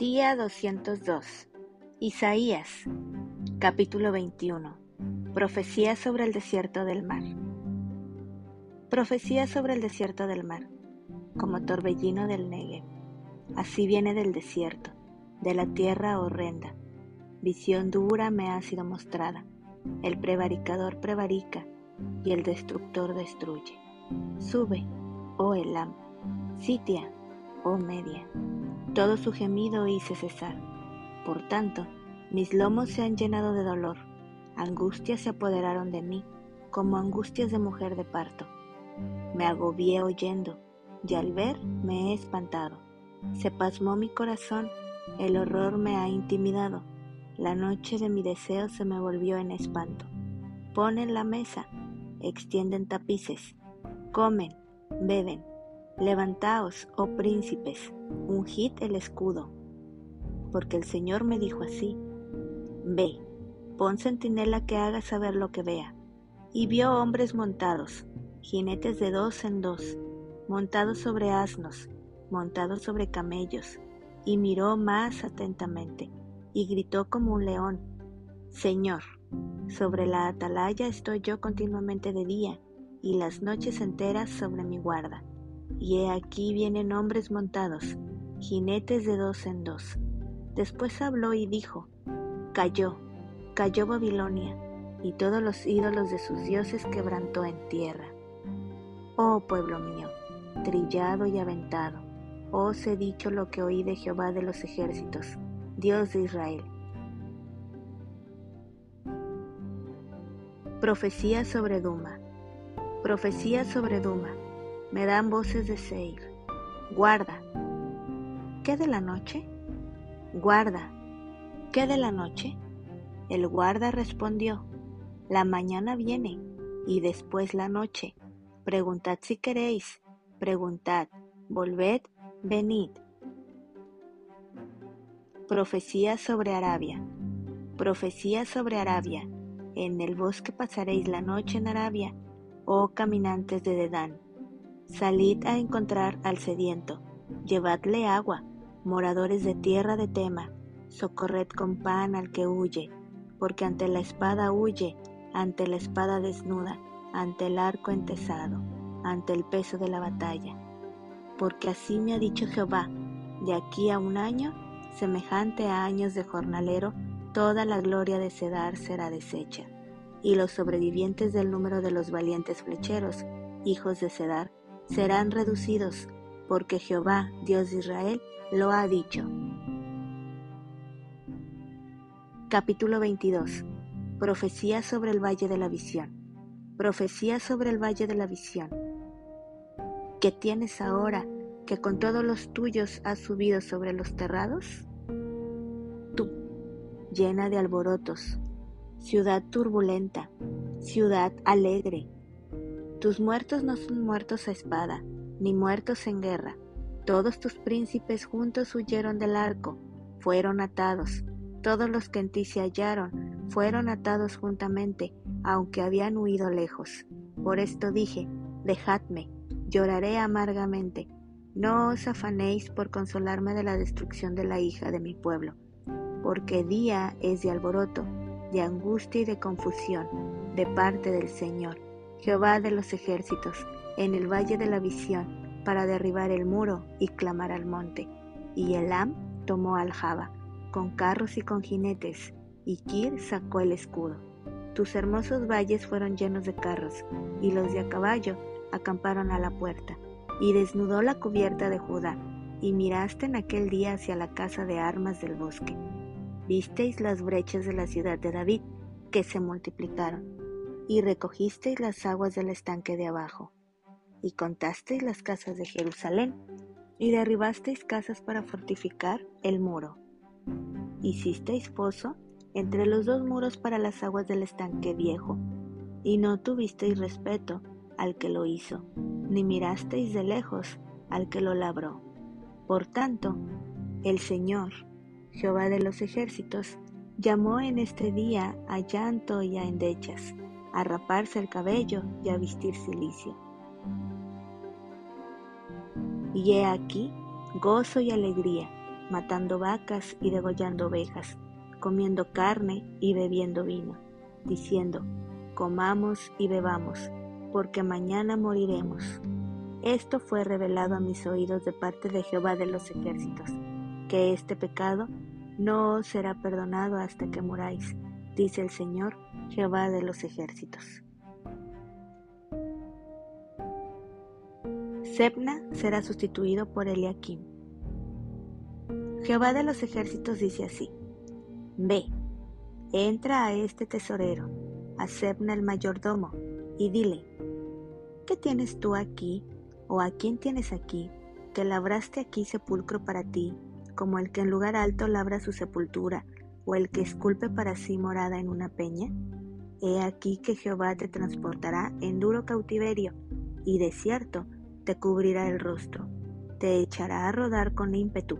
Día 202. Isaías, capítulo 21. Profecía sobre el desierto del mar. Profecía sobre el desierto del mar, como torbellino del Negev. Así viene del desierto, de la tierra horrenda. Visión dura me ha sido mostrada. El prevaricador prevarica y el destructor destruye. Sube, oh Elam, sitia, oh Media todo su gemido hice cesar. Por tanto, mis lomos se han llenado de dolor, angustias se apoderaron de mí, como angustias de mujer de parto. Me agobié oyendo, y al ver me he espantado. Se pasmó mi corazón, el horror me ha intimidado, la noche de mi deseo se me volvió en espanto. Ponen la mesa, extienden tapices, comen, beben, Levantaos, oh príncipes, ungid el escudo, porque el Señor me dijo así, Ve, pon centinela que haga saber lo que vea. Y vio hombres montados, jinetes de dos en dos, montados sobre asnos, montados sobre camellos, y miró más atentamente, y gritó como un león, Señor, sobre la atalaya estoy yo continuamente de día, y las noches enteras sobre mi guarda y he aquí vienen hombres montados, jinetes de dos en dos. Después habló y dijo, Cayó, cayó Babilonia, y todos los ídolos de sus dioses quebrantó en tierra. Oh pueblo mío, trillado y aventado, os he dicho lo que oí de Jehová de los ejércitos, Dios de Israel. Profecía sobre Duma. Profecía sobre Duma me dan voces de Seir. Guarda. ¿Qué de la noche? Guarda. ¿Qué de la noche? El guarda respondió, la mañana viene y después la noche. Preguntad si queréis, preguntad, volved, venid. Profecía sobre Arabia. Profecía sobre Arabia. En el bosque pasaréis la noche en Arabia, oh caminantes de Dedán Salid a encontrar al sediento, llevadle agua, moradores de tierra de Tema, socorred con pan al que huye, porque ante la espada huye, ante la espada desnuda, ante el arco entesado, ante el peso de la batalla. Porque así me ha dicho Jehová, de aquí a un año, semejante a años de jornalero, toda la gloria de Cedar será deshecha, y los sobrevivientes del número de los valientes flecheros, hijos de Cedar, serán reducidos, porque Jehová, Dios de Israel, lo ha dicho. Capítulo 22. Profecía sobre el Valle de la Visión. Profecía sobre el Valle de la Visión. ¿Qué tienes ahora que con todos los tuyos has subido sobre los terrados? Tú, llena de alborotos, ciudad turbulenta, ciudad alegre, tus muertos no son muertos a espada, ni muertos en guerra. Todos tus príncipes juntos huyeron del arco, fueron atados. Todos los que en ti se hallaron fueron atados juntamente, aunque habían huido lejos. Por esto dije, dejadme, lloraré amargamente. No os afanéis por consolarme de la destrucción de la hija de mi pueblo, porque día es de alboroto, de angustia y de confusión, de parte del Señor Jehová de los ejércitos, en el valle de la visión, para derribar el muro y clamar al monte. Y Elam tomó al Jaba, con carros y con jinetes, y Kir sacó el escudo. Tus hermosos valles fueron llenos de carros, y los de a caballo acamparon a la puerta. Y desnudó la cubierta de Judá, y miraste en aquel día hacia la casa de armas del bosque. Visteis las brechas de la ciudad de David, que se multiplicaron y recogisteis las aguas del estanque de abajo, y contasteis las casas de Jerusalén, y derribasteis casas para fortificar el muro. Hicisteis pozo entre los dos muros para las aguas del estanque viejo, y no tuvisteis respeto al que lo hizo, ni mirasteis de lejos al que lo labró. Por tanto, el Señor, Jehová de los ejércitos, llamó en este día a llanto y a endechas, a raparse el cabello y a vestir silicio. Y he aquí gozo y alegría, matando vacas y degollando ovejas, comiendo carne y bebiendo vino, diciendo, comamos y bebamos, porque mañana moriremos. Esto fue revelado a mis oídos de parte de Jehová de los ejércitos, que este pecado no os será perdonado hasta que muráis, dice el Señor, Jehová de los ejércitos. Sebna será sustituido por Eliakim. Jehová de los ejércitos dice así, Ve, entra a este tesorero, a Sebna el mayordomo, y dile, ¿qué tienes tú aquí, o a quién tienes aquí, que labraste aquí sepulcro para ti, como el que en lugar alto labra su sepultura, o el que esculpe para sí morada en una peña? He aquí que Jehová te transportará en duro cautiverio, y de cierto te cubrirá el rostro, te echará a rodar con ímpetu,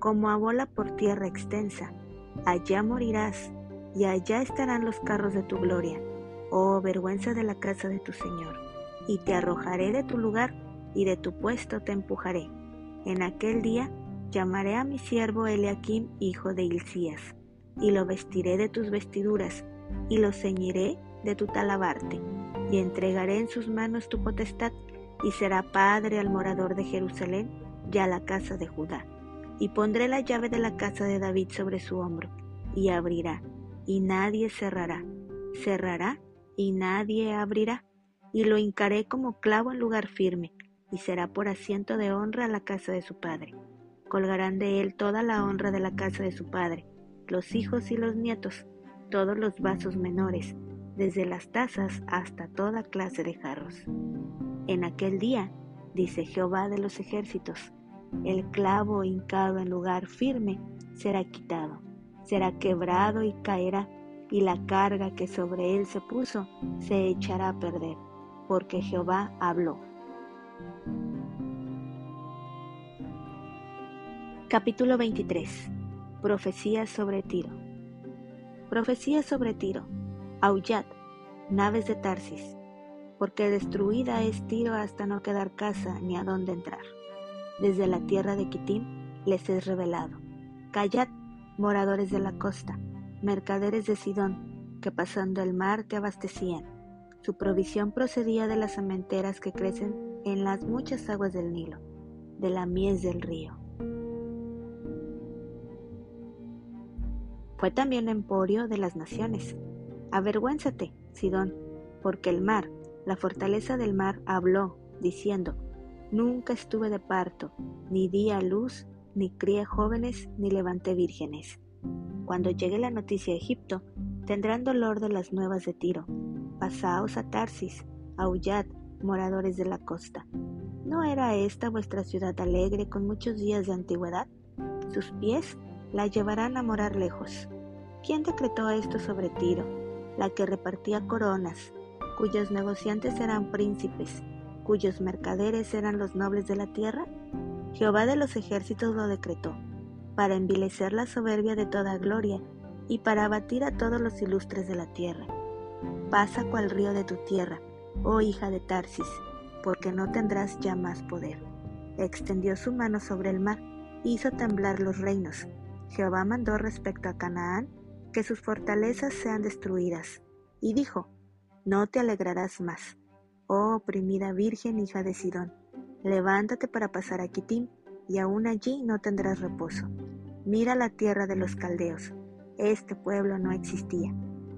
como a bola por tierra extensa. Allá morirás, y allá estarán los carros de tu gloria, oh vergüenza de la casa de tu Señor. Y te arrojaré de tu lugar, y de tu puesto te empujaré. En aquel día llamaré a mi siervo Eliakim, hijo de Hilcías, y lo vestiré de tus vestiduras, y lo ceñiré de tu talabarte, y entregaré en sus manos tu potestad, y será padre al morador de Jerusalén y a la casa de Judá. Y pondré la llave de la casa de David sobre su hombro, y abrirá, y nadie cerrará, cerrará, y nadie abrirá, y lo hincaré como clavo en lugar firme, y será por asiento de honra a la casa de su padre. Colgarán de él toda la honra de la casa de su padre, los hijos y los nietos, todos los vasos menores, desde las tazas hasta toda clase de jarros. En aquel día, dice Jehová de los ejércitos, el clavo hincado en lugar firme será quitado, será quebrado y caerá, y la carga que sobre él se puso se echará a perder, porque Jehová habló. Capítulo 23. Profecía sobre Tiro. Profecía sobre Tiro. Aullad, naves de Tarsis porque destruida es Tiro hasta no quedar casa ni a dónde entrar. Desde la tierra de Kitim les es revelado. Callad, moradores de la costa, mercaderes de Sidón, que pasando el mar te abastecían. Su provisión procedía de las sementeras que crecen en las muchas aguas del Nilo, de la mies del río. Fue también emporio de las naciones. Avergüénzate, Sidón, porque el mar, la fortaleza del mar habló, diciendo, Nunca estuve de parto, ni di a luz, ni crié jóvenes, ni levanté vírgenes. Cuando llegue la noticia a Egipto, tendrán dolor de las nuevas de Tiro. Pasaos a Tarsis, aullad, moradores de la costa. ¿No era esta vuestra ciudad alegre con muchos días de antigüedad? Sus pies la llevarán a morar lejos. ¿Quién decretó esto sobre Tiro? La que repartía coronas, cuyos negociantes eran príncipes, cuyos mercaderes eran los nobles de la tierra? Jehová de los ejércitos lo decretó, para envilecer la soberbia de toda gloria y para abatir a todos los ilustres de la tierra. Pasa cual río de tu tierra, oh hija de Tarsis, porque no tendrás ya más poder. Extendió su mano sobre el mar, hizo temblar los reinos. Jehová mandó respecto a Canaán que sus fortalezas sean destruidas, y dijo, no te alegrarás más. Oh oprimida Virgen hija de Sidón, levántate para pasar a Kitim, y aún allí no tendrás reposo. Mira la tierra de los caldeos. Este pueblo no existía.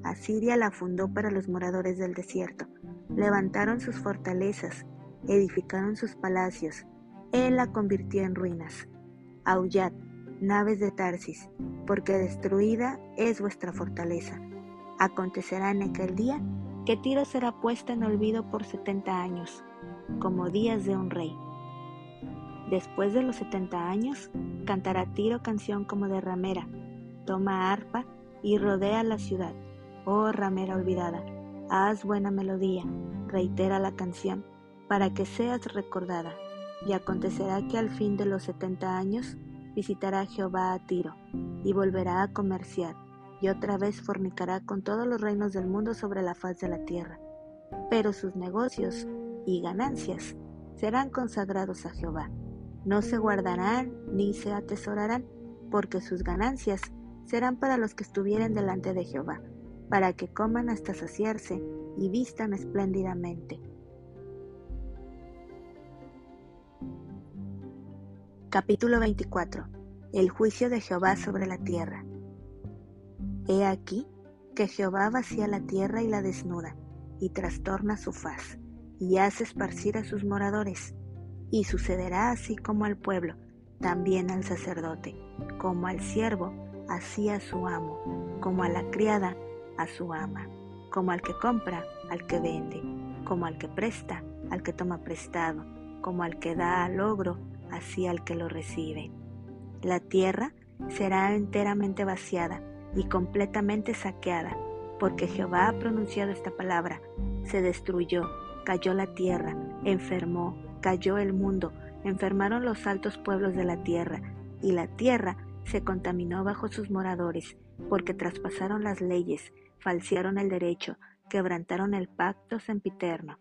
Asiria la fundó para los moradores del desierto. Levantaron sus fortalezas, edificaron sus palacios. Él la convirtió en ruinas. Aullad, naves de Tarsis, porque destruida es vuestra fortaleza. Acontecerá en aquel día que Tiro será puesta en olvido por setenta años, como días de un rey. Después de los setenta años, cantará Tiro canción como de ramera, toma arpa y rodea la ciudad. Oh ramera olvidada, haz buena melodía, reitera la canción, para que seas recordada. Y acontecerá que al fin de los setenta años visitará Jehová a Tiro, y volverá a comerciar y otra vez fornicará con todos los reinos del mundo sobre la faz de la tierra. Pero sus negocios y ganancias serán consagrados a Jehová. No se guardarán ni se atesorarán, porque sus ganancias serán para los que estuvieren delante de Jehová, para que coman hasta saciarse y vistan espléndidamente. Capítulo 24. El juicio de Jehová sobre la tierra. He aquí que Jehová vacía la tierra y la desnuda, y trastorna su faz, y hace esparcir a sus moradores, y sucederá así como al pueblo, también al sacerdote, como al siervo, así a su amo, como a la criada, a su ama, como al que compra, al que vende, como al que presta, al que toma prestado, como al que da al logro, así al que lo recibe. La tierra será enteramente vaciada y completamente saqueada, porque Jehová ha pronunciado esta palabra. Se destruyó, cayó la tierra, enfermó, cayó el mundo, enfermaron los altos pueblos de la tierra, y la tierra se contaminó bajo sus moradores, porque traspasaron las leyes, falsearon el derecho, quebrantaron el pacto sempiterno.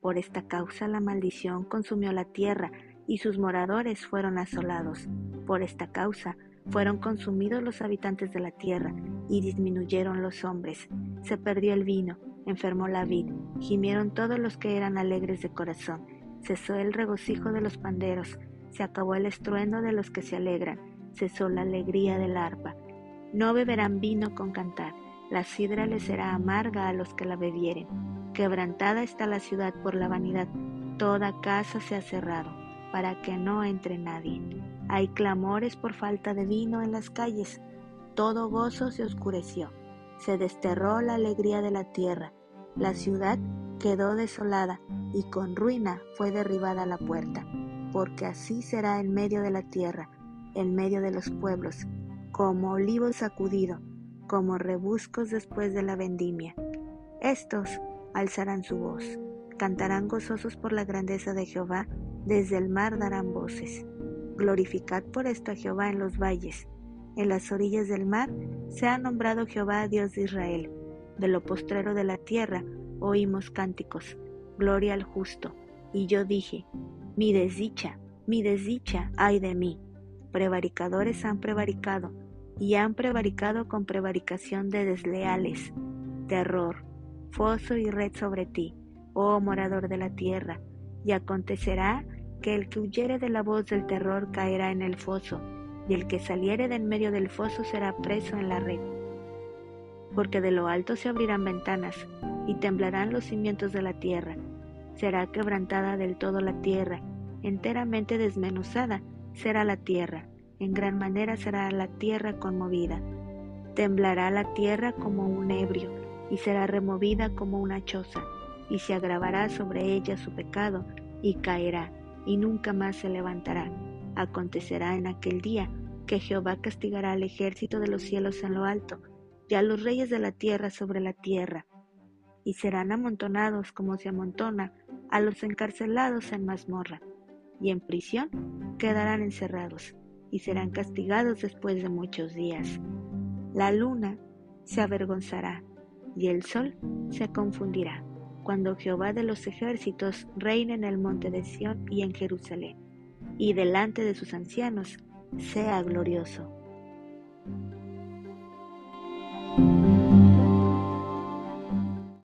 Por esta causa la maldición consumió la tierra, y sus moradores fueron asolados. Por esta causa fueron consumidos los habitantes de la tierra, y disminuyeron los hombres. Se perdió el vino, enfermó la vid, gimieron todos los que eran alegres de corazón. Cesó el regocijo de los panderos, se acabó el estruendo de los que se alegran, cesó la alegría del arpa. No beberán vino con cantar, la sidra les será amarga a los que la bebieren. Quebrantada está la ciudad por la vanidad, toda casa se ha cerrado para que no entre nadie. Hay clamores por falta de vino en las calles. Todo gozo se oscureció. Se desterró la alegría de la tierra. La ciudad quedó desolada y con ruina fue derribada la puerta, porque así será en medio de la tierra, en medio de los pueblos, como olivo sacudido, como rebuscos después de la vendimia. Estos alzarán su voz, cantarán gozosos por la grandeza de Jehová desde el mar darán voces. Glorificad por esto a Jehová en los valles. En las orillas del mar se ha nombrado Jehová Dios de Israel. De lo postrero de la tierra oímos cánticos. Gloria al justo. Y yo dije, mi desdicha, mi desdicha, ay de mí. Prevaricadores han prevaricado, y han prevaricado con prevaricación de desleales. Terror, foso y red sobre ti, oh morador de la tierra, y acontecerá que el que huyere de la voz del terror caerá en el foso, y el que saliere de en medio del foso será preso en la red. Porque de lo alto se abrirán ventanas, y temblarán los cimientos de la tierra. Será quebrantada del todo la tierra, enteramente desmenuzada será la tierra, en gran manera será la tierra conmovida. Temblará la tierra como un ebrio, y será removida como una choza, y se agravará sobre ella su pecado, y caerá y nunca más se levantará. Acontecerá en aquel día que Jehová castigará al ejército de los cielos en lo alto y a los reyes de la tierra sobre la tierra, y serán amontonados como se amontona a los encarcelados en mazmorra, y en prisión quedarán encerrados, y serán castigados después de muchos días. La luna se avergonzará, y el sol se confundirá cuando Jehová de los ejércitos reine en el monte de Sión y en Jerusalén, y delante de sus ancianos sea glorioso.